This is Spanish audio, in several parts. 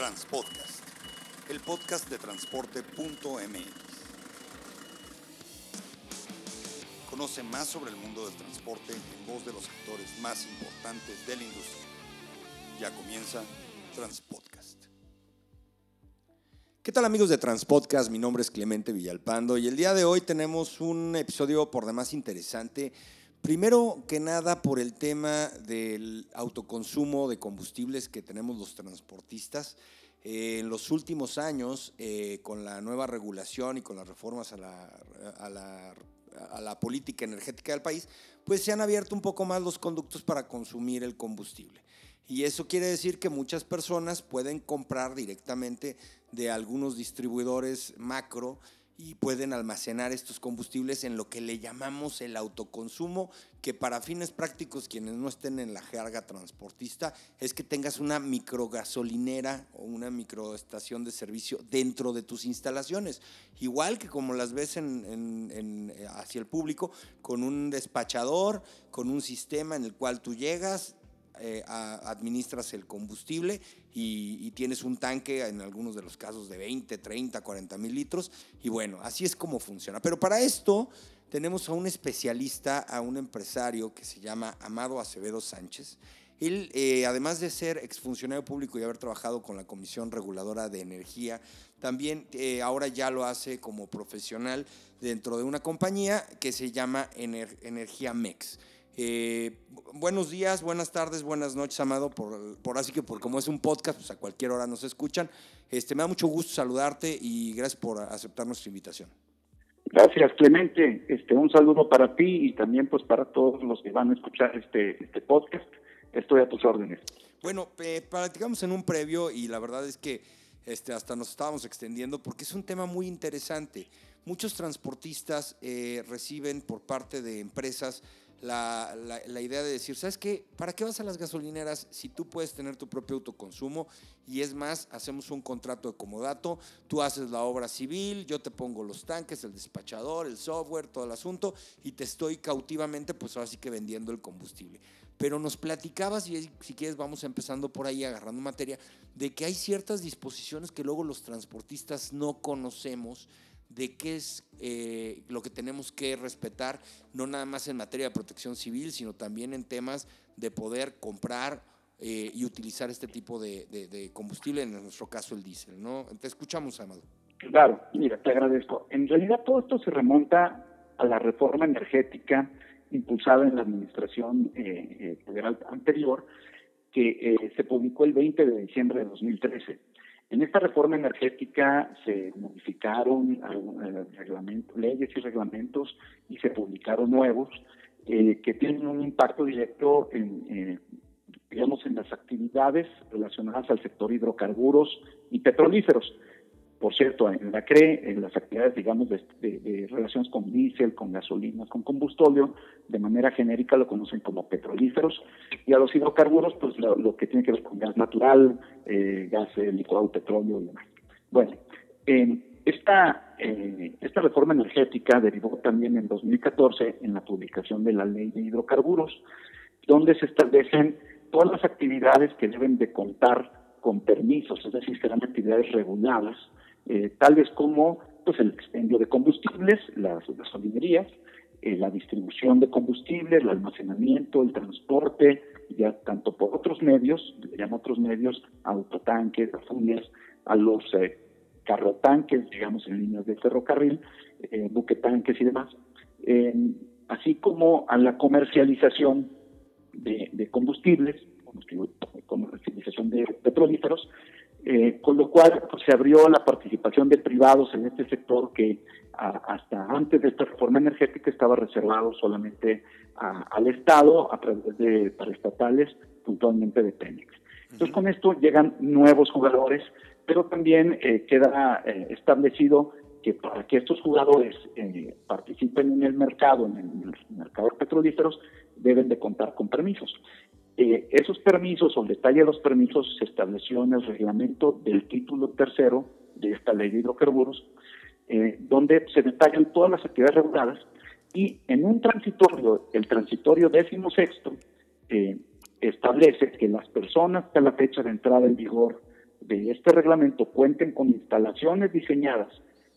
Transpodcast, el podcast de transporte.mx. Conoce más sobre el mundo del transporte en voz de los actores más importantes de la industria. Ya comienza Transpodcast. ¿Qué tal amigos de Transpodcast? Mi nombre es Clemente Villalpando y el día de hoy tenemos un episodio por demás interesante. Primero que nada por el tema del autoconsumo de combustibles que tenemos los transportistas. Eh, en los últimos años, eh, con la nueva regulación y con las reformas a la, a, la, a la política energética del país, pues se han abierto un poco más los conductos para consumir el combustible. Y eso quiere decir que muchas personas pueden comprar directamente de algunos distribuidores macro y pueden almacenar estos combustibles en lo que le llamamos el autoconsumo, que para fines prácticos, quienes no estén en la jerga transportista, es que tengas una microgasolinera o una microestación de servicio dentro de tus instalaciones. Igual que como las ves en, hacia el público, con un despachador, con un sistema en el cual tú llegas, eh, administras el combustible y, tienes un tanque en algunos de los casos de 20, 30, 40 mil litros. Y bueno, así es como funciona. Pero para esto tenemos a un especialista, a un empresario que se llama Amado Acevedo Sánchez. Él, eh, además de ser exfuncionario público y haber trabajado con la Comisión Reguladora de Energía, también eh, ahora ya lo hace como profesional dentro de una compañía que se llama Energía Mex. Eh, buenos días, buenas tardes, buenas noches, Amado. Por, por así que por como es un podcast, pues a cualquier hora nos escuchan. Este, me da mucho gusto saludarte y gracias por aceptar nuestra invitación. Gracias, Clemente. Este, un saludo para ti y también pues para todos los que van a escuchar este, este podcast. Estoy a tus órdenes. Bueno, eh, platicamos en un previo y la verdad es que este, hasta nos estábamos extendiendo porque es un tema muy interesante. Muchos transportistas eh, reciben por parte de empresas la, la, idea de decir, ¿sabes qué? ¿Para qué vas a las gasolineras si tú puedes tener tu propio autoconsumo? Y es más, hacemos un contrato de comodato, tú haces la obra civil, yo te pongo los tanques, el despachador, el software, todo el asunto, y te estoy cautivamente, pues ahora sí que vendiendo el combustible. Pero nos platicabas, y si quieres vamos empezando por ahí agarrando materia, de que hay ciertas disposiciones que luego los transportistas no conocemos de qué es eh, lo que tenemos que respetar, no nada más en materia de protección civil, sino también en temas de poder comprar eh, y utilizar este tipo de, combustible, en nuestro caso el diésel, ¿no? Te escuchamos, Amado. Claro, mira, te agradezco. En realidad todo esto se remonta a la reforma energética impulsada en la administración eh, federal anterior, que se publicó el 20 de diciembre de 2013 en esta reforma energética se modificaron eh, leyes y reglamentos y se publicaron nuevos eh, que tienen un impacto directo en, eh, digamos, en las actividades relacionadas al sector hidrocarburos y petrolíferos. Por cierto, en la CRE, en las actividades, digamos, de, relaciones con diésel, con gasolina, con combustóleo, de manera genérica lo conocen como petrolíferos, y a los hidrocarburos, pues lo, que tiene que ver con gas natural, eh, gas eh, licuado, petróleo y demás. Bueno, esta, eh, esta reforma energética derivó también en 2014 en la publicación de la ley de hidrocarburos, donde se establecen todas las actividades que deben de contar con permisos, es decir, serán actividades reguladas, eh, tales como pues el expendio de combustibles, las gasolinerías, eh, la distribución de combustibles, el almacenamiento, el transporte, ya tanto por otros medios, llamo otros medios, autotanques, gasolineras, a los eh, carrotanques, digamos, en líneas de ferrocarril, eh, buquetanques y demás, así como a la comercialización de, de combustibles, comercialización de petrolíferos, eh, con lo cual pues, se abrió la participación de privados en este sector que hasta antes de esta reforma energética estaba reservado solamente al Estado a través de paraestatales, puntualmente de Pemex. Entonces con esto llegan nuevos jugadores, pero también eh, queda eh, establecido que para que estos jugadores participen en el mercado, en el mercado de petrolíferos, deben de contar con permisos. Eh, esos permisos o el detalle de los permisos se estableció en el reglamento del título tercero de esta ley de hidrocarburos, eh, donde se detallan todas las actividades reguladas y en un transitorio, el transitorio décimo sexto, eh, establece que las personas que a la fecha de entrada en vigor de este reglamento cuenten con instalaciones diseñadas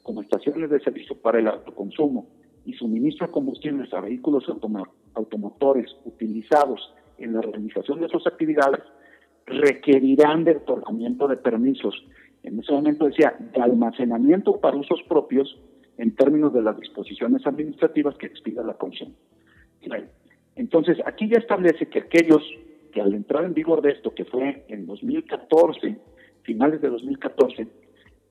como estaciones de servicio para el autoconsumo y suministro de combustibles a vehículos automotores utilizados en la realización de sus actividades, requerirán de otorgamiento de permisos. En ese momento decía, de almacenamiento para usos propios en términos de las disposiciones administrativas que expida la Comisión. Entonces, aquí ya establece que aquellos que al entrar en vigor de esto, que fue en 2014, finales de 2014,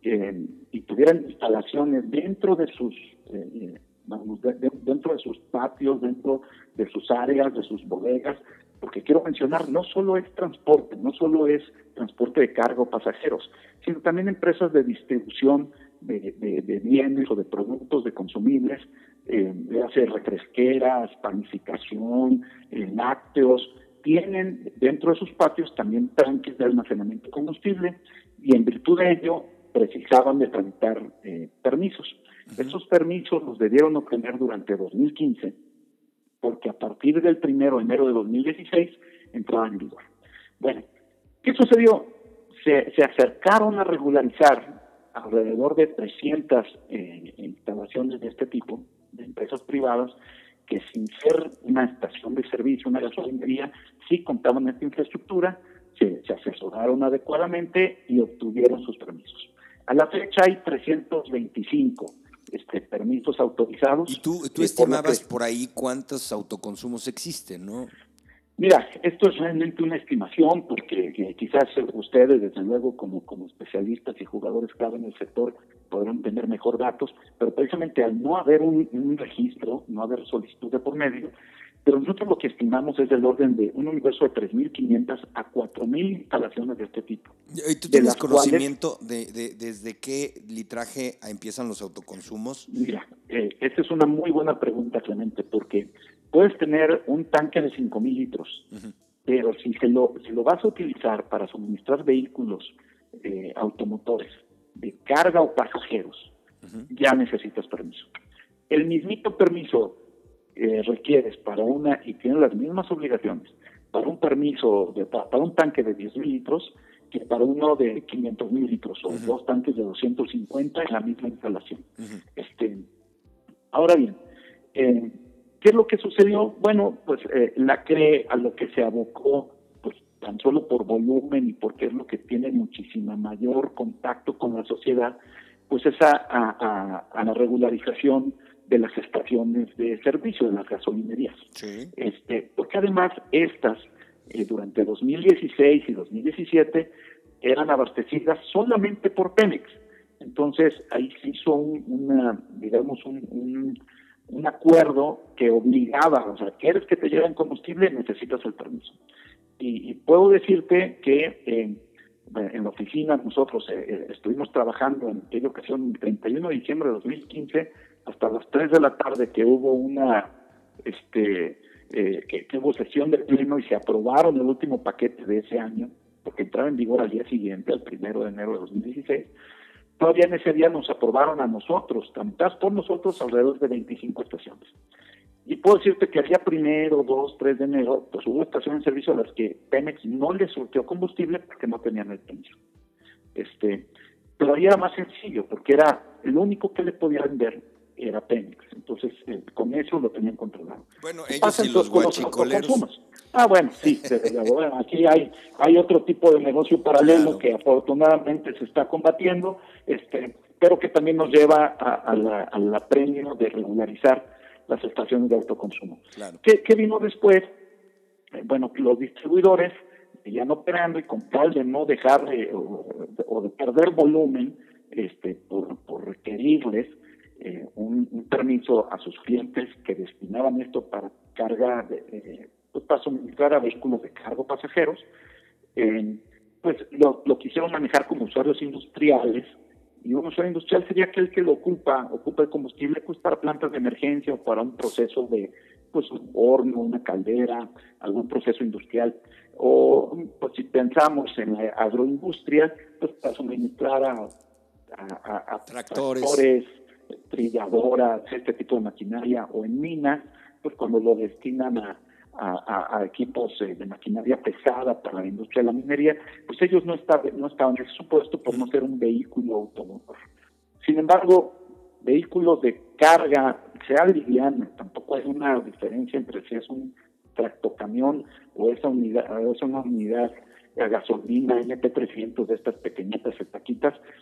eh, y tuvieran instalaciones dentro de sus eh, dentro de sus patios, dentro de sus áreas, de sus bodegas, porque quiero mencionar, no solo es transporte, no solo es transporte de carga o pasajeros, sino también empresas de distribución de, bienes o de productos, de consumibles, eh, de hacer refresqueras, panificación, eh, lácteos, tienen dentro de sus patios también tanques de almacenamiento de combustible y en virtud de ello precisaban de tramitar eh, permisos. Esos permisos los debieron obtener durante 2015 porque a partir del primero de enero de 2016 entraban en vigor. Bueno, ¿qué sucedió? Se, se acercaron a regularizar alrededor de 300 eh, instalaciones de este tipo, de empresas privadas, que sin ser una estación de servicio, una gasolinería, sí contaban esta infraestructura, se, se asesoraron adecuadamente y obtuvieron sus permisos. A la fecha hay 325 este, permisos autorizados. Y tú, tú estimabas por, ahí cuántos autoconsumos existen, ¿no? Mira, esto es realmente una estimación porque quizás ustedes, desde luego, como, como especialistas y jugadores clave en el sector, podrán tener mejor datos, pero precisamente al no haber un, un registro, no haber solicitud de por medio, pero nosotros lo que estimamos es del orden de un universo de 3.500 a 4.000 instalaciones de este tipo. ¿Y tú tienes conocimiento de, desde qué litraje empiezan los autoconsumos? Mira, eh, esta es una muy buena pregunta, Clemente, porque puedes tener un tanque de 5.000 litros, pero si, se lo, si lo vas a utilizar para suministrar vehículos eh, automotores de carga o pasajeros, ya necesitas permiso. El mismito permiso eh, requieres para una, y tiene las mismas obligaciones, para un permiso, de, para un tanque de 10 mil litros, que para uno de 500 mil litros, o dos tanques de 250 en la misma instalación. este, ahora bien, eh, ¿qué es lo que sucedió? Bueno, pues eh, la CRE a lo que se abocó, pues tan solo por volumen y porque es lo que tiene muchísima mayor contacto con la sociedad, pues es a la regularización de las estaciones de servicio, de las gasolinerías. Este, porque además estas, eh, durante 2016 y 2017, eran abastecidas solamente por Pemex. Entonces ahí se hizo un, una, digamos, un, un, acuerdo que obligaba, o sea, quieres que te lleven combustible, necesitas el permiso. Y, puedo decirte que eh, en la oficina nosotros eh, estuvimos trabajando en aquella ocasión, el 31 de diciembre de 2015, hasta las 3 de la tarde que hubo una, este, eh, que, hubo sesión de pleno y se aprobaron el último paquete de ese año, porque entraba en vigor al día siguiente, el primero de enero de 2016, todavía en ese día nos aprobaron a nosotros, tramitadas por nosotros, alrededor de 25 estaciones. Y puedo decirte que al día primero, 2, 3 de enero, pues hubo estaciones de servicio a las que Pemex no les surtió combustible porque no tenían el permiso. Este, pero ahí era más sencillo, porque era el único que le podía vender era Pemex. Entonces, eh, con eso lo tenían controlado. Bueno, ellos y los guachicoleros. Ah, bueno, sí, aquí hay, hay otro tipo de negocio paralelo que afortunadamente se está combatiendo, este, pero que también nos lleva a, la, a premio de regularizar las estaciones de autoconsumo. Claro. ¿Qué, vino después? Eh, bueno, los distribuidores ya no operando y con tal de no dejar o, de perder volumen este, por, por requerirles eh, un, permiso a sus clientes que destinaban esto para carga, de, pues para suministrar a vehículos de cargo pasajeros, pues lo, lo quisieron manejar como usuarios industriales y un usuario industrial sería aquel que lo ocupa, ocupa el combustible pues para plantas de emergencia o para un proceso de pues un horno, una caldera, algún proceso industrial. O pues si pensamos en la agroindustria, pues para suministrar a, a, tractores trilladoras, este tipo de maquinaria, o en minas, pues cuando lo destinan a, a, equipos eh, de maquinaria pesada para la industria de la minería, pues ellos no, estaban, no estaban supuesto por no ser un vehículo automotor. Sin embargo, vehículos de carga, sea liviano, tampoco hay una diferencia entre si es un tractocamión o esa unidad, o es una unidad a gasolina MP300 de estas pequeñitas etaquitas, si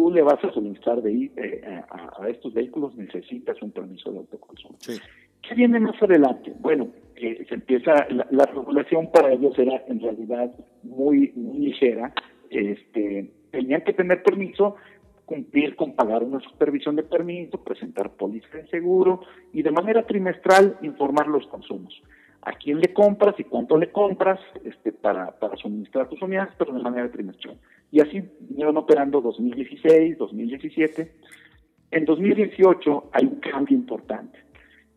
tú le vas a suministrar de, eh, a, estos vehículos necesitas un permiso de autoconsumo. ¿Qué viene más adelante? Bueno, eh, se empieza, la, regulación para ellos era en realidad muy, muy ligera, este, tenían que tener permiso, cumplir con pagar una supervisión de permiso, presentar póliza de seguro y de manera trimestral informar los consumos a quién le compras y cuánto le compras este, para, para suministrar tus unidades, pero de manera trimestral. Y así vinieron operando 2016, 2017. En 2018 hay un cambio importante.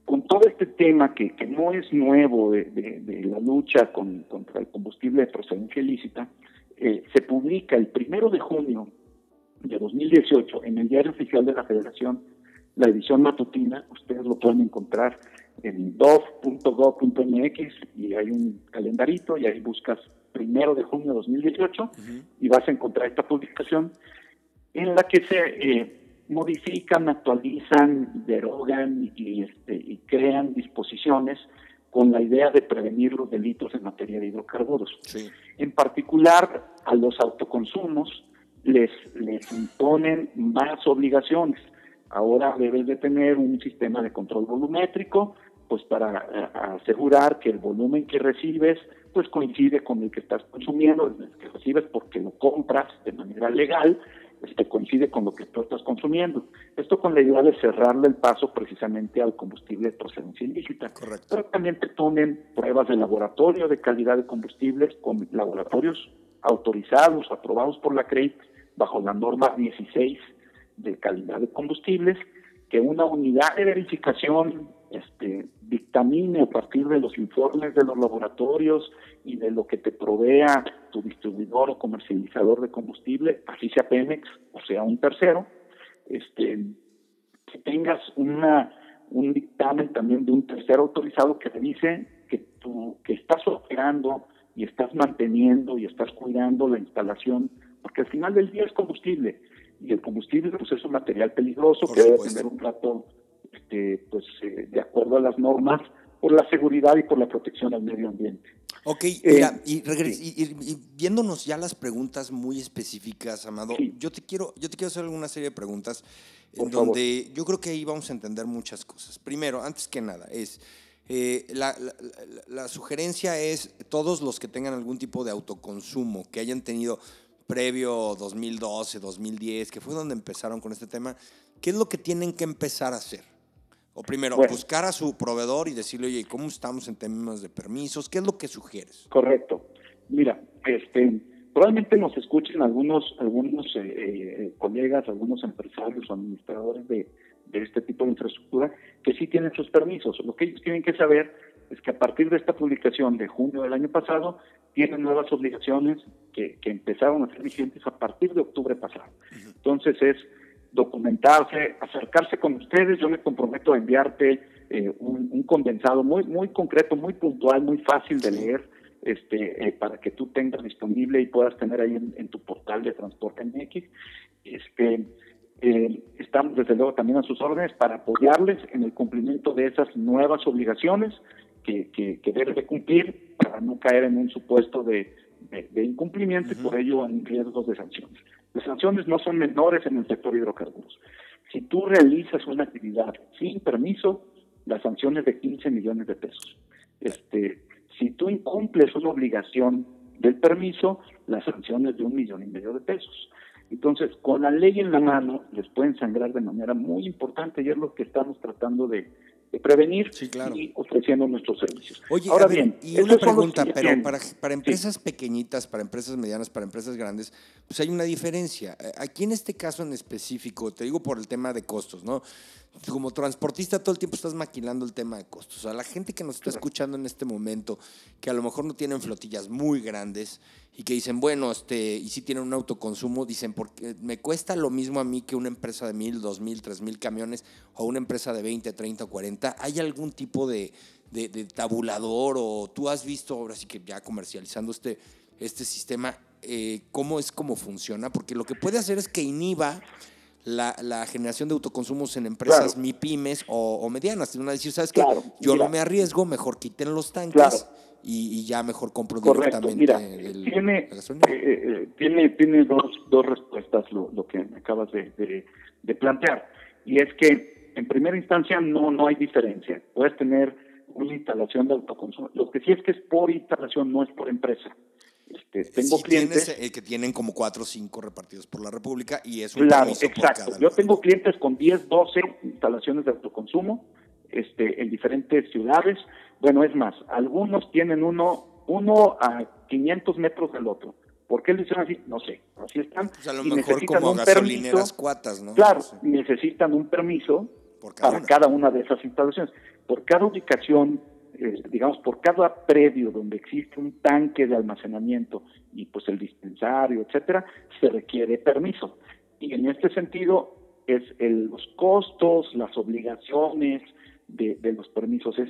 Con todo este tema que, no es nuevo de, la lucha con, contra el combustible de procedencia ilícita, eh, se publica el primero de junio de 2018 en el Diario Oficial de la Federación, la edición matutina, ustedes lo pueden encontrar en dov.gov.mx y hay un calendarito y ahí buscas primero de junio de 2018 y vas a encontrar esta publicación en la que se eh, modifican, actualizan, derogan y, este, y crean disposiciones con la idea de prevenir los delitos en materia de hidrocarburos. En particular, a los autoconsumos les, les imponen más obligaciones. Ahora debes de tener un sistema de control volumétrico, pues para eh, asegurar que el volumen que recibes pues coincide con el que estás consumiendo, el que recibes porque lo compras de manera legal, este coincide con lo que tú estás consumiendo. Esto con la idea de cerrarle el paso precisamente al combustible de procedencia ilícita. Correcto. Pero también te ponen pruebas de laboratorio de calidad de combustibles con laboratorios autorizados, aprobados por la CREI bajo la norma 16 de calidad de combustibles, que una unidad de verificación este, dictamine a partir de los informes de los laboratorios y de lo que te provea tu distribuidor o comercializador de combustible, así sea Pemex o sea un tercero, este, que tengas una, un dictamen también de un tercero autorizado que te dice que, tú, que estás operando y estás manteniendo y estás cuidando la instalación, porque al final del día es combustible y el combustible pues, es un material peligroso que debe tener un trato este, pues, eh, de acuerdo a las normas por la seguridad y por la protección al medio ambiente. Ok, eh, y, viéndonos ya las preguntas muy específicas, Amado, yo te quiero, yo te quiero hacer alguna serie de preguntas en donde yo creo que ahí vamos a entender muchas cosas. Primero, antes que nada, es eh, la, la, sugerencia es todos los que tengan algún tipo de autoconsumo, que hayan tenido previo 2012, 2010, que fue donde empezaron con este tema, ¿qué es lo que tienen que empezar a hacer? O primero, buscar a su proveedor y decirle, oye, ¿cómo estamos en términos de permisos? ¿Qué es lo que sugieres? Correcto. Mira, este, probablemente nos escuchen algunos, algunos eh, eh, colegas, algunos empresarios o administradores de, este tipo de infraestructura que sí tienen sus permisos. Lo que ellos tienen que saber es que a partir de esta publicación de junio del año pasado, tienen nuevas obligaciones que, que empezaron a ser vigentes a partir de octubre pasado. Entonces es documentarse, acercarse con ustedes. Yo me comprometo a enviarte eh, un, condensado muy muy concreto, muy puntual, muy fácil de leer, este, eh, para que tú tengas disponible y puedas tener ahí en, tu portal de Transporte MX. Este, eh, estamos desde luego también a sus órdenes para apoyarles en el cumplimiento de esas nuevas obligaciones que, que, que deben de cumplir para no caer en un supuesto de, de, incumplimiento y por ello en riesgos de sanciones. Las sanciones no son menores en el sector hidrocarburos. Si tú realizas una actividad sin permiso, la sanción es de 15 millones de pesos. Este, si tú incumples una obligación del permiso, la sanción es de un millón y medio de pesos. Entonces, con la ley en la mano, les pueden sangrar de manera muy importante y es lo que estamos tratando de, prevenir y ofreciendo nuestros servicios. Oye, Ahora bien, y una pregunta, pero para, para empresas pequeñitas, para empresas medianas, para empresas grandes, pues hay una diferencia. Eh, aquí en este caso en específico, te digo por el tema de costos, ¿no? Como transportista todo el tiempo estás maquilando el tema de costos. O sea, la gente que nos está escuchando en este momento, que a lo mejor no tienen flotillas muy grandes y que dicen, bueno, este, y si tienen un autoconsumo, dicen, porque me cuesta lo mismo a mí que una empresa de mil, dos mil, tres mil camiones o una empresa de 20, 30, 40. ¿Hay algún tipo de, de, tabulador o tú has visto, ahora sí que ya comercializando este, este sistema, eh, cómo es cómo funciona? Porque lo que puede hacer es que inhiba la, la generación de autoconsumos en empresas MIPIMES o, medianas. Van a decir, ¿sabes qué? Yo no me arriesgo, mejor quiten los tanques. Y, ya mejor compro directamente Mira, tiene, eh, eh, tiene, tiene dos, dos respuestas lo, lo que me acabas de, de, plantear. Y es que, en primera instancia, no, no hay diferencia. Puedes tener una instalación de autoconsumo. Lo que sí es que es por instalación, no es por empresa. Este, tengo clientes que tienen como cuatro o cinco repartidos por la República y es un claro, exacto. Yo tengo clientes con 10, 12 instalaciones de autoconsumo este, en diferentes ciudades. Bueno, es más, algunos tienen uno, uno a 500 metros del otro. ¿Por qué lo hicieron así? No sé. Así están. Pues a lo mejor como gasolineras cuatas, ¿no? Claro, necesitan un permiso para cada una de esas instalaciones. Por cada ubicación eh, digamos, por cada predio donde existe un tanque de almacenamiento y pues el dispensario, etcétera, se requiere permiso. Y en este sentido, es los costos, las obligaciones de, los permisos. Es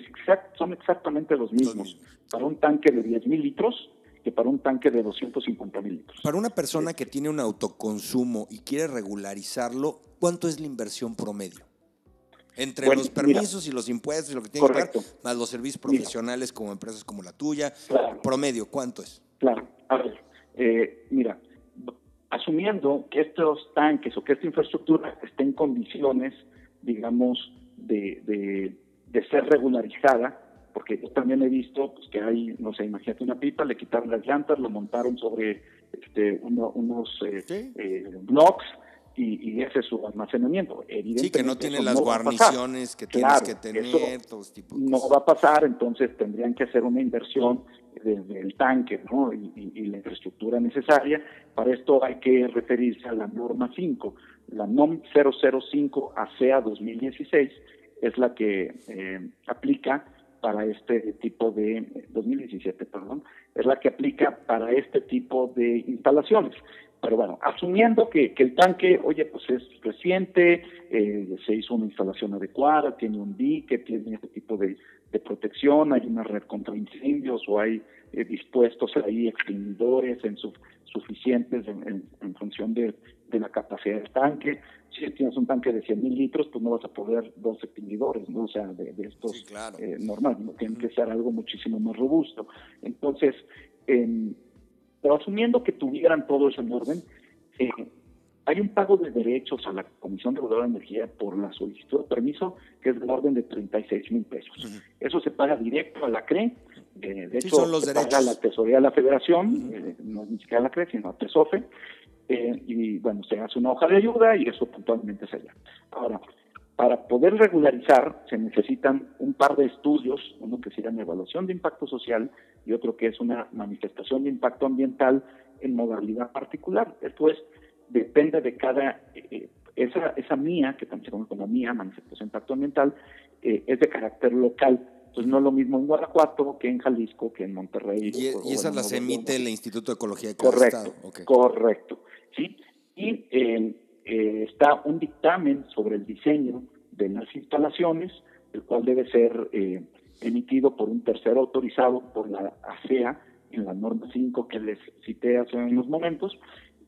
son exactamente los mismos, para un tanque de 10 mil litros que para un tanque de 250 mil litros. Para una persona que tiene un autoconsumo y quiere regularizarlo, ¿cuánto es la inversión promedio? Entre los permisos y los impuestos y lo que tiene que pagar, más los servicios profesionales como empresas como la tuya, promedio, ¿cuánto es? Claro, a ver, eh, mira, asumiendo que estos tanques o que esta infraestructura esté en condiciones, digamos, de, de, ser regularizada, porque yo también he visto pues, que hay, no sé, imagínate una pipa, le quitaron las llantas, lo montaron sobre este, unos eh, eh, blocks y, ese es su almacenamiento. sí, que no tiene las guarniciones que tienes que tener, No va a pasar, entonces tendrían que hacer una inversión desde el tanque ¿no? y, la infraestructura necesaria. Para esto hay que referirse a la norma 5. La NOM 005 ASEA 2016 es la que eh, aplica para este tipo de 2017, perdón, es la que aplica para este tipo de instalaciones. Pero bueno, asumiendo que, el tanque, oye, pues es reciente, eh, se hizo una instalación adecuada, tiene un dique, tiene este tipo de, protección, hay una red contra incendios o hay eh, dispuestos ahí extinguidores en suficientes en, función de, la capacidad del tanque. Si tienes un tanque de 100 mil litros, pues no vas a poder dos extinguidores, ¿no? O sea, de, estos eh, normales, ¿no? tiene que ser algo muchísimo más robusto. Entonces, en pero asumiendo que tuvieran todo eso en orden, eh, hay un pago de derechos a la Comisión Reguladora de Energía por la solicitud de permiso que es del orden de 36 mil pesos. Eso se paga directo a la CRE. Eh, de hecho, se paga la Tesorería de la Federación, eh, no ni siquiera la CRE, sino a TESOFE. y bueno, se hace una hoja de ayuda y eso puntualmente se allá. Ahora, para poder regularizar se necesitan un par de estudios, uno que se llama evaluación de impacto social y otro que es una manifestación de impacto ambiental en modalidad particular. Esto es, depende de cada, eh, esa, esa mía, que también se conoce como mía, manifestación de impacto ambiental, eh, es de carácter local. Entonces no es lo mismo en Guanajuato que en Jalisco, que en Monterrey. Y, esas las emite el Instituto de Ecología de Correcto, correcto. ¿sí? Y eh, está un dictamen sobre el diseño de las instalaciones, el cual debe ser eh, emitido por un tercero autorizado por la ASEA en la norma 5 que les cité hace unos momentos,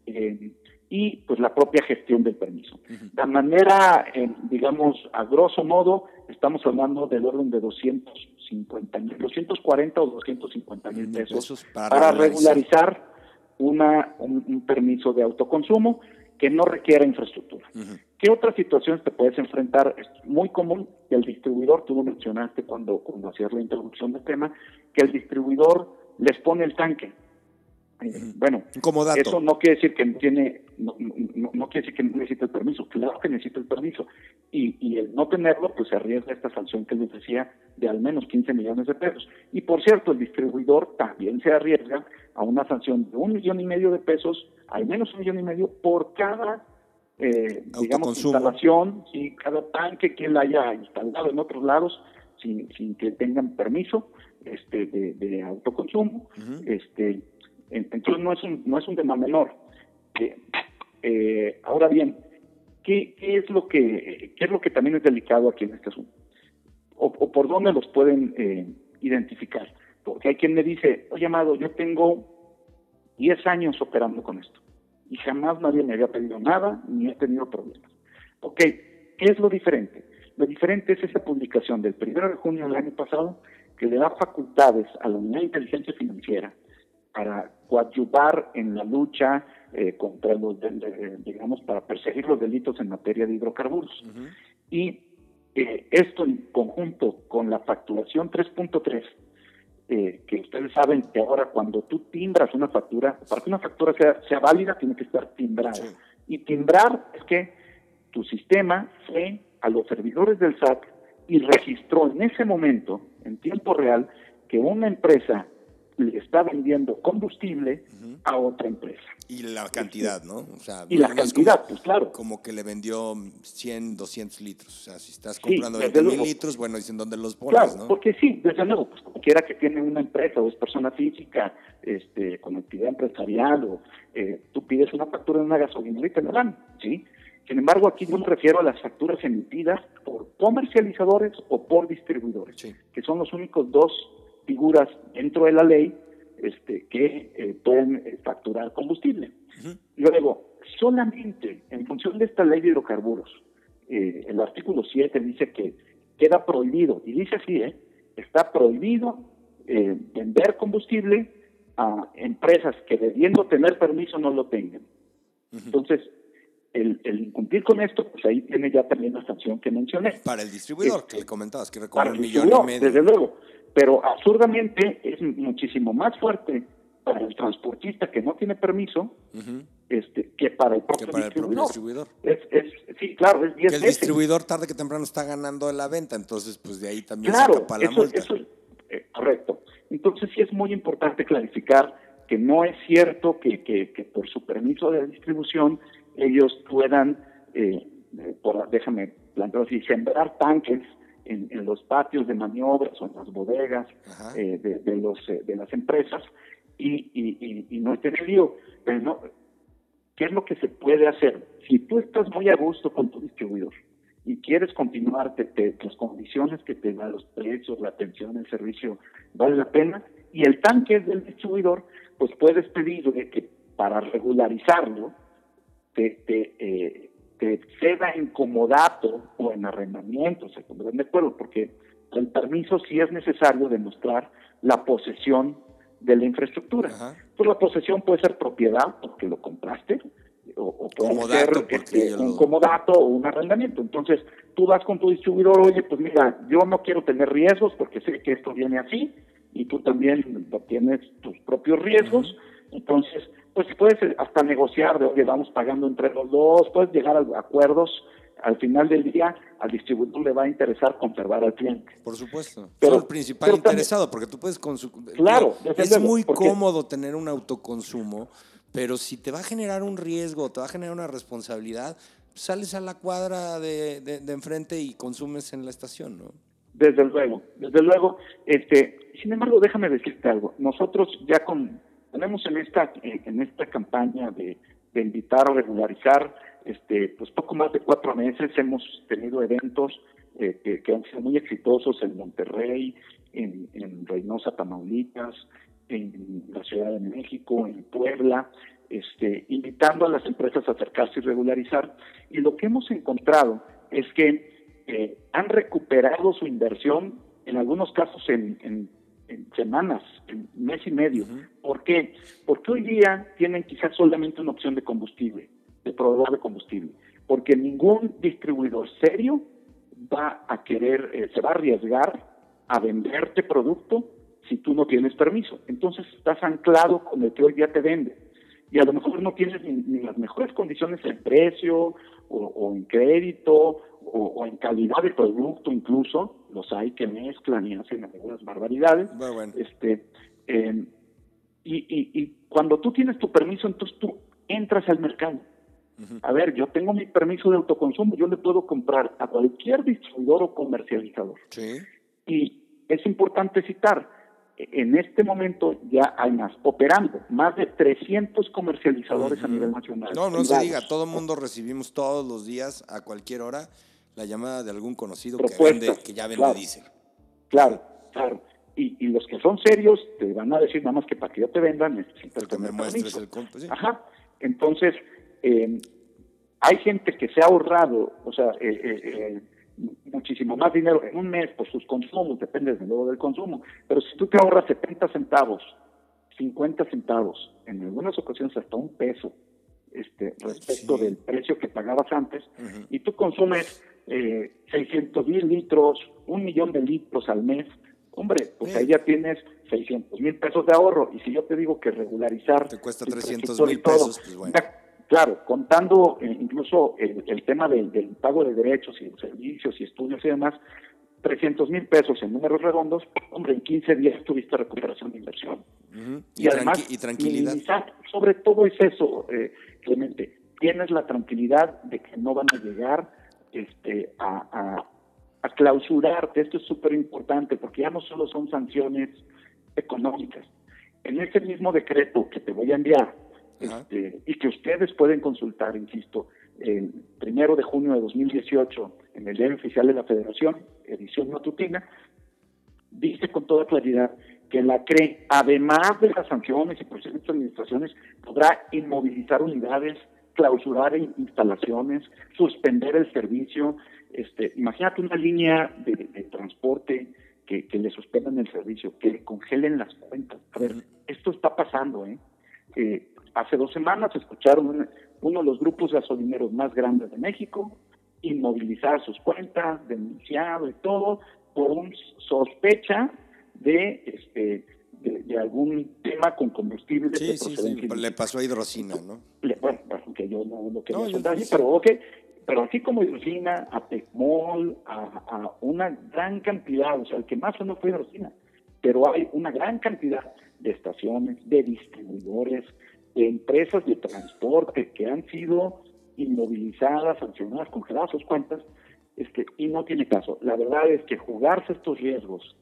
eh, y pues la propia gestión del permiso. De manera, eh, digamos, a grosso modo, estamos hablando del orden de 250 mil, 240 o 250 mil pesos, para, regularizar, una, un, permiso de autoconsumo que no requiera infraestructura. ¿Qué otras situaciones te puedes enfrentar? Es muy común que el distribuidor, tú lo mencionaste cuando, cuando hacías la introducción del tema, que el distribuidor les pone el tanque. Bueno, eso no quiere decir que no tiene, no, no, quiere decir que no necesita el permiso, claro que necesita el permiso. Y, y el no tenerlo, pues se arriesga esta sanción que les decía de al menos 15 millones de pesos. Y por cierto, el distribuidor también se arriesga a una sanción de un millón y medio de pesos, al menos un millón y medio por cada eh, digamos, instalación, si cada tanque que él haya instalado en otros lados sin, sin que tengan permiso este, de, autoconsumo. este, entonces no es un, no es un tema menor. Eh, ahora bien, ¿qué, ¿qué, es lo que, ¿qué es lo que también es delicado aquí en este asunto? o, por dónde los pueden eh, identificar. Porque hay quien me dice, oye, Amado, yo tengo 10 años operando con esto y jamás nadie me había pedido nada ni he tenido problemas. Ok, ¿qué es lo diferente? Lo diferente es esa publicación del 1 de junio del año pasado que le da facultades a la Unidad de Inteligencia Financiera para coadyuvar en la lucha eh, contra los, digamos, para perseguir los delitos en materia de hidrocarburos. Y eh, esto en conjunto con la facturación 3.3, eh, que ustedes saben que ahora cuando tú timbras una factura, para que una factura sea, sea válida, tiene que estar timbrada. Y timbrar es que tu sistema fue a los servidores del SAT y registró en ese momento, en tiempo real, que una empresa le está vendiendo combustible a otra empresa. Y la cantidad, ¿no? O sea, y la cantidad, pues claro. Como que le vendió 100, 200 litros. O sea, si estás comprando 20 mil litros, bueno, dicen dónde los pones, claro, porque sí, desde luego, pues cualquiera que tiene una empresa o es persona física este, con actividad empresarial o eh, tú pides una factura de una gasolina y te la dan, ¿sí? Sin embargo, aquí yo me refiero a las facturas emitidas por comercializadores o por distribuidores, que son los únicos dos figuras dentro de la ley este, que eh, pueden eh, facturar combustible. Luego, solamente en función de esta ley de hidrocarburos, eh, el artículo 7 dice que queda prohibido, y dice así, ¿eh? está prohibido vender combustible a empresas que debiendo tener permiso no lo tengan. Entonces, el, incumplir con esto, pues ahí tiene ya también la sanción que mencioné. Para el distribuidor, que le comentabas, que recorre un millón y medio. Desde luego, pero absurdamente es muchísimo más fuerte para el transportista que no tiene permiso este, que para el propio, distribuidor. Es, sí, claro, es 10 que el distribuidor tarde que temprano está ganando la venta, entonces pues de ahí también se escapa la multa. Eso, eh, correcto. Entonces sí es muy importante clarificar que no es cierto que, que, que por su permiso de distribución ellos puedan, eh, eh, por, déjame plantearlo así, sembrar tanques en, los patios de maniobras o en las bodegas eh, de, los, de las empresas y, y, y, no estén lío. Pero no, ¿Qué es lo que se puede hacer? Si tú estás muy a gusto con tu distribuidor y quieres continuar, te, las condiciones que te dan, los precios, la atención, el servicio, vale la pena, y el tanque es del distribuidor, pues puedes pedirle que para regularizarlo, te, te, eh, te ceda en comodato o en arrendamiento, se pondrán de acuerdo, porque el permiso sí es necesario demostrar la posesión de la infraestructura. Pues la posesión puede ser propiedad porque lo compraste, o, puede ser este, un comodato o un arrendamiento. Entonces, tú vas con tu distribuidor, oye, pues mira, yo no quiero tener riesgos porque sé que esto viene así, y tú también tienes tus propios riesgos, entonces pues puedes hasta negociar de, oye, vamos pagando entre los dos, puedes llegar a acuerdos. Al final del día, al distribuidor le va a interesar conservar al cliente. Por supuesto. Pero el principal interesado, porque tú puedes consumir. Claro. Es muy cómodo tener un autoconsumo, pero si te va a generar un riesgo, te va a generar una responsabilidad, sales a la cuadra de, de, enfrente y consumes en la estación, ¿no? Desde luego, desde luego. Este, sin embargo, déjame decirte algo. Nosotros ya con tenemos en esta, en esta campaña de, invitar a regularizar, este, pues poco más de cuatro meses hemos tenido eventos eh, que, han sido muy exitosos en Monterrey, en, Reynosa, Tamaulipas, en la Ciudad de México, en Puebla, este, invitando a las empresas a acercarse y regularizar. Y lo que hemos encontrado es que eh, han recuperado su inversión, en algunos casos en semanas, en mes y medio. ¿Por qué? Porque hoy día tienen quizás solamente una opción de combustible, de proveedor de combustible, porque ningún distribuidor serio va a querer, eh, se va a arriesgar a venderte producto si tú no tienes permiso. Entonces estás anclado con el que hoy día te vende. Y a lo mejor no tienes ni, las mejores condiciones en precio o en crédito o, en calidad de producto incluso, los hay que mezclan y hacen algunas barbaridades. Este, em, y, cuando tú tienes tu permiso, entonces tú entras al mercado. A ver, yo tengo mi permiso de autoconsumo, yo le puedo comprar a cualquier distribuidor o comercializador. Y es importante citar, en este momento ya hay más operando, más de 300 comercializadores a nivel nacional. No, no se diga, todo el mundo recibimos todos los días, a cualquier hora, La llamada de algún conocido que, vende, que, ya vende claro, diésel. Claro, claro. Y, y, los que son serios te van a decir nada más que para que yo te venda necesitas que me muestres el sí. Ajá. Entonces, eh, hay gente que se ha ahorrado, o sea, eh, eh, eh, muchísimo más dinero en un mes por sus consumos, depende desde luego del consumo, pero si tú te ahorras 70 centavos, 50 centavos, en algunas ocasiones hasta un peso, este, respecto Sí. del precio que pagabas antes, y tú consumes eh, 600 mil litros, un millón de litros al mes, hombre, pues Sí. ahí ya tienes 600 mil pesos de ahorro, y si yo te digo que regularizar... Te cuesta tu 300 infraestructura y mil pesos, pues bueno. ya, Claro, contando eh, incluso el, el tema del, del pago de derechos y servicios y estudios y demás, 300 mil pesos en números redondos, hombre, en 15 días tuviste recuperación de inversión. Y, Y, además, tranqui- y tranquilidad. minimizar, sobre todo es eso, eh, Clemente, tienes la tranquilidad de que no van a llegar este, a, a, a clausurarte, esto es súper importante, porque ya no solo son sanciones económicas. En ese mismo decreto que te voy a enviar, este, y que ustedes pueden consultar, insisto, el primero de junio de 2018 en el Diario Oficial de la Federación, edición matutina, dice con toda claridad que la CRE, además de las sanciones y procedimientos de administraciones, podrá inmovilizar unidades, clausurar in- instalaciones, suspender el servicio. Este, imagínate una línea de, de transporte que, que le suspendan el servicio, que le congelen las cuentas. A ver, esto está pasando, ¿eh? Eh, hace dos semanas escucharon un- uno de los grupos gasolineros más grandes de México inmovilizar sus cuentas, denunciado y todo, por un sospecha de este de, de algún tema con combustible de Sí, sí, Le pasó a hidrocina, ¿no? Le- bueno, yo no lo quería No, soltar sí. pero ok, pero así como hidrocina, a Tecmol, a, a una gran cantidad, o sea, el que más sonó fue hidrocina, pero hay una gran cantidad de estaciones, de distribuidores, de empresas de transporte que han sido inmovilizadas, sancionadas, congeladas sus cuentas, este, y no tiene caso. La verdad es que jugarse estos riesgos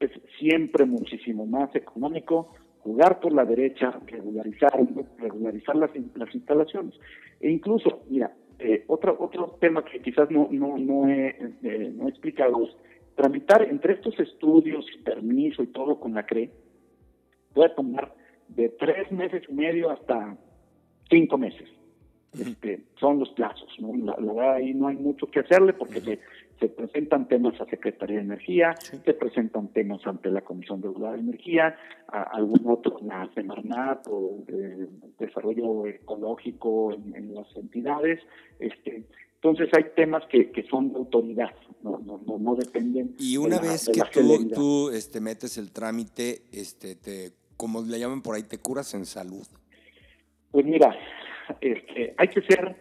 es siempre muchísimo más económico jugar por la derecha, regularizar, regularizar las, las instalaciones. E incluso, mira, eh, otro, otro tema que quizás no, no, no, he, eh, no he explicado tramitar entre estos estudios y permiso y todo con la CRE puede tomar de tres meses y medio hasta cinco meses. Este, son los plazos, ¿no? La, la verdad ahí no hay mucho que hacerle porque se, se presentan temas a Secretaría de Energía, se presentan temas ante la Comisión Regular de Energía, a algún otro, la Semarnat o de Desarrollo Ecológico en, en las entidades. Este, entonces hay temas que, que son de autoridad, no, no, no, no dependen. Y de una la- vez de que tú, tú este, metes el trámite, este, te, como le llaman por ahí, te curas en salud. Pues mira, este, hay que ser,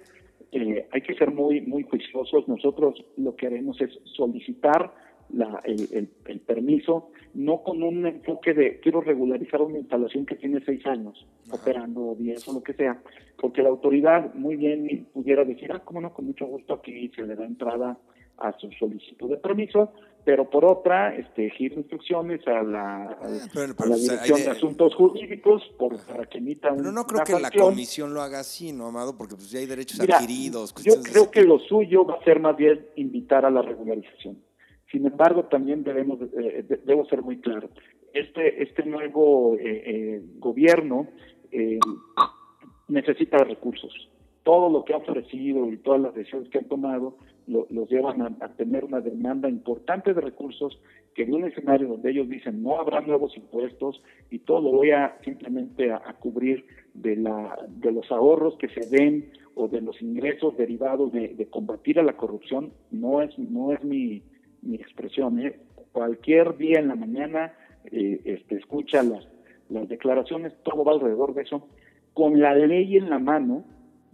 eh, hay que ser muy, muy juiciosos. Nosotros lo que haremos es solicitar la, el, el- el permiso, no con un enfoque de quiero regularizar una instalación que tiene seis años Ajá. operando, diez o lo que sea, porque la autoridad muy bien pudiera decir, ah, cómo no, con mucho gusto aquí se le da entrada a su solicitud de permiso, pero por otra, este, giro instrucciones a la, a, Ah, pero- a pero, la o sea, hay Dirección de- Asuntos Jurídicos por, para que emita Pero un- no creo una que la comisión lo haga así, ¿no, Amado? Porque pues ya hay derechos Mira, adquiridos. yo creo que lo suyo va a ser más bien invitar a la regularización. Sin embargo, también debemos, eh, de- debo ser muy claro. Este, este nuevo eh, eh, gobierno eh, necesita recursos. Todo lo que ha ofrecido y todas las decisiones que han tomado lo- los llevan a, tener una demanda importante de recursos que en un escenario donde ellos dicen no habrá nuevos impuestos y todo lo voy a simplemente a, cubrir de, la, de los ahorros que se den o de los ingresos derivados de, de combatir a la corrupción, no es, no es mi, mi expresión. ¿eh? Cualquier día en la mañana eh, este, escucha las, las declaraciones, todo va alrededor de eso. Con la ley en la mano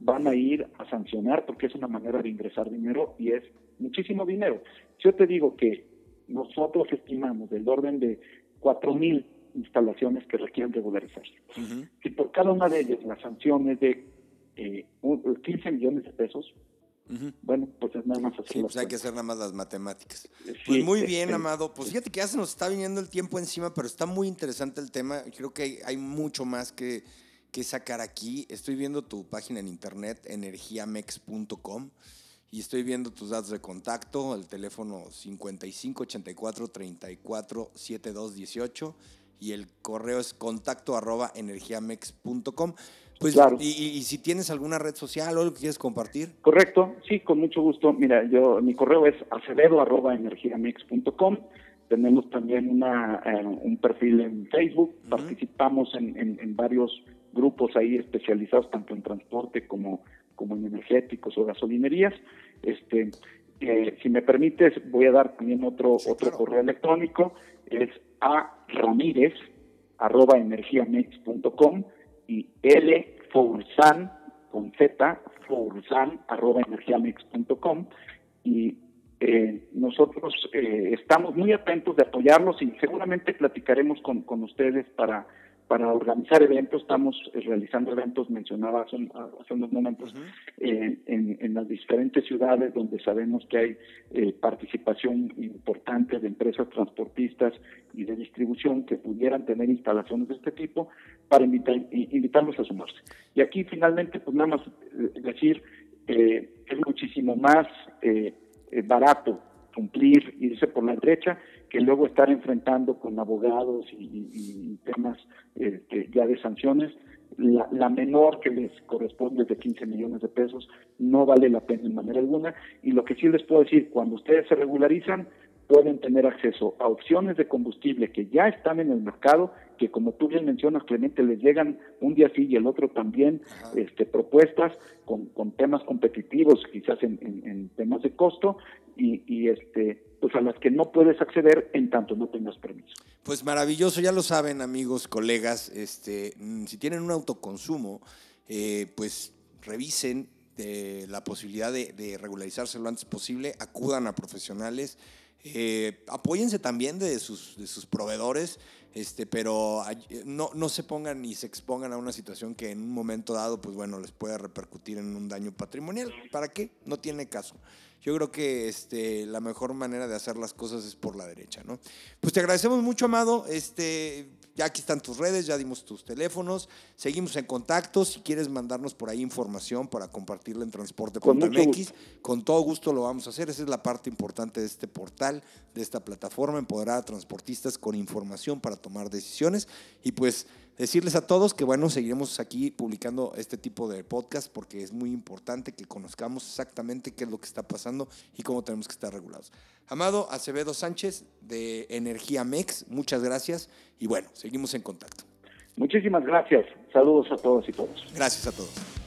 van a ir a sancionar porque es una manera de ingresar dinero y es muchísimo dinero. Yo te digo que nosotros estimamos del orden de cuatro mil instalaciones que requieren regularizarse. Ujú. Si por cada una de ellas la sanción es de eh, un- 15 millones de pesos, Ujú. bueno, pues es nada más hacer Sí, pues hay que cuentas. hacer nada más las matemáticas. Sí, Pues muy bien, este, Amado. Pues fíjate que ya se nos está viniendo el tiempo encima, pero está muy interesante el tema. Creo que hay, hay mucho más que, que sacar aquí. Estoy viendo tu página en internet, energiamex.com. y estoy viendo tus datos de contacto, el teléfono 55 84 34 72 18 y el correo es contacto arroba energiamex.com. Pues, Claro. y, y- si tienes alguna red social o algo que quieres compartir. Correcto, sí, con mucho gusto. Mira, yo mi correo es acevedo@energiamix.com. Tenemos también una eh, un perfil en Facebook. Participamos en, en- en varios grupos ahí especializados tanto en transporte como como en energéticos o gasolinerías. Este, eh, si me permites, voy a dar también otro Sí, otro claro. correo electrónico. Es a ramírez arroba energiamix.com y L Forzan con Z Forzan arroba energiamix.com y eh, nosotros eh, estamos muy atentos de apoyarlos y seguramente platicaremos con, con ustedes para para organizar eventos, estamos eh, realizando eventos, mencionaba hace, hace unos momentos, eh, en, en las diferentes ciudades donde sabemos que hay eh, participación importante de empresas transportistas y de distribución que pudieran tener instalaciones de este tipo para invitar, invitarlos a sumarse. Y aquí finalmente, pues nada más eh, decir, eh, es muchísimo más barato cumplir, irse por la derecha, que luego estar enfrentando con abogados y, y- y temas este, ya de sanciones. La, la menor que les corresponde es de 15 millones de pesos, no vale la pena en manera alguna. Y lo que sí les puedo decir, cuando ustedes se regularizan, pueden tener acceso a opciones de combustible que ya están en el mercado, que como tú bien mencionas, Clemente, les llegan un día sí y el otro también Ajá. este, propuestas con, con temas competitivos, quizás en, en- en temas de costo, y, y, este, pues a las que no puedes acceder en tanto no tengas permiso. Pues maravilloso, ya lo saben amigos, colegas, este, mm, si tienen un autoconsumo, eh, pues revisen eh, la posibilidad de, de regularizarse lo antes posible, acudan a profesionales, eh, apóyense también de sus, proveedores, este, pero no, no se pongan ni se expongan a una situación que en un momento dado, pues bueno, les pueda repercutir en un daño patrimonial. ¿Para qué? No tiene caso. Yo creo que este, la mejor manera de hacer las cosas es por la derecha, ¿no? Pues te agradecemos mucho, Amado. Este, ya aquí están tus redes, ya dimos tus teléfonos. Seguimos en contacto. Si quieres mandarnos por ahí información para compartirla en transporte.mx, con todo gusto lo vamos a hacer. Esa es la parte importante de este portal, de esta plataforma, empoderar a transportistas con información para tomar decisiones. Y pues decirles a todos que bueno, seguiremos aquí publicando este tipo de podcast porque es muy importante que conozcamos exactamente qué es lo que está pasando y cómo tenemos que estar regulados. Amado Acevedo Sánchez de Energía Mex, muchas gracias y bueno, seguimos en contacto. Muchísimas gracias. Saludos a todos y todos. Gracias a todos.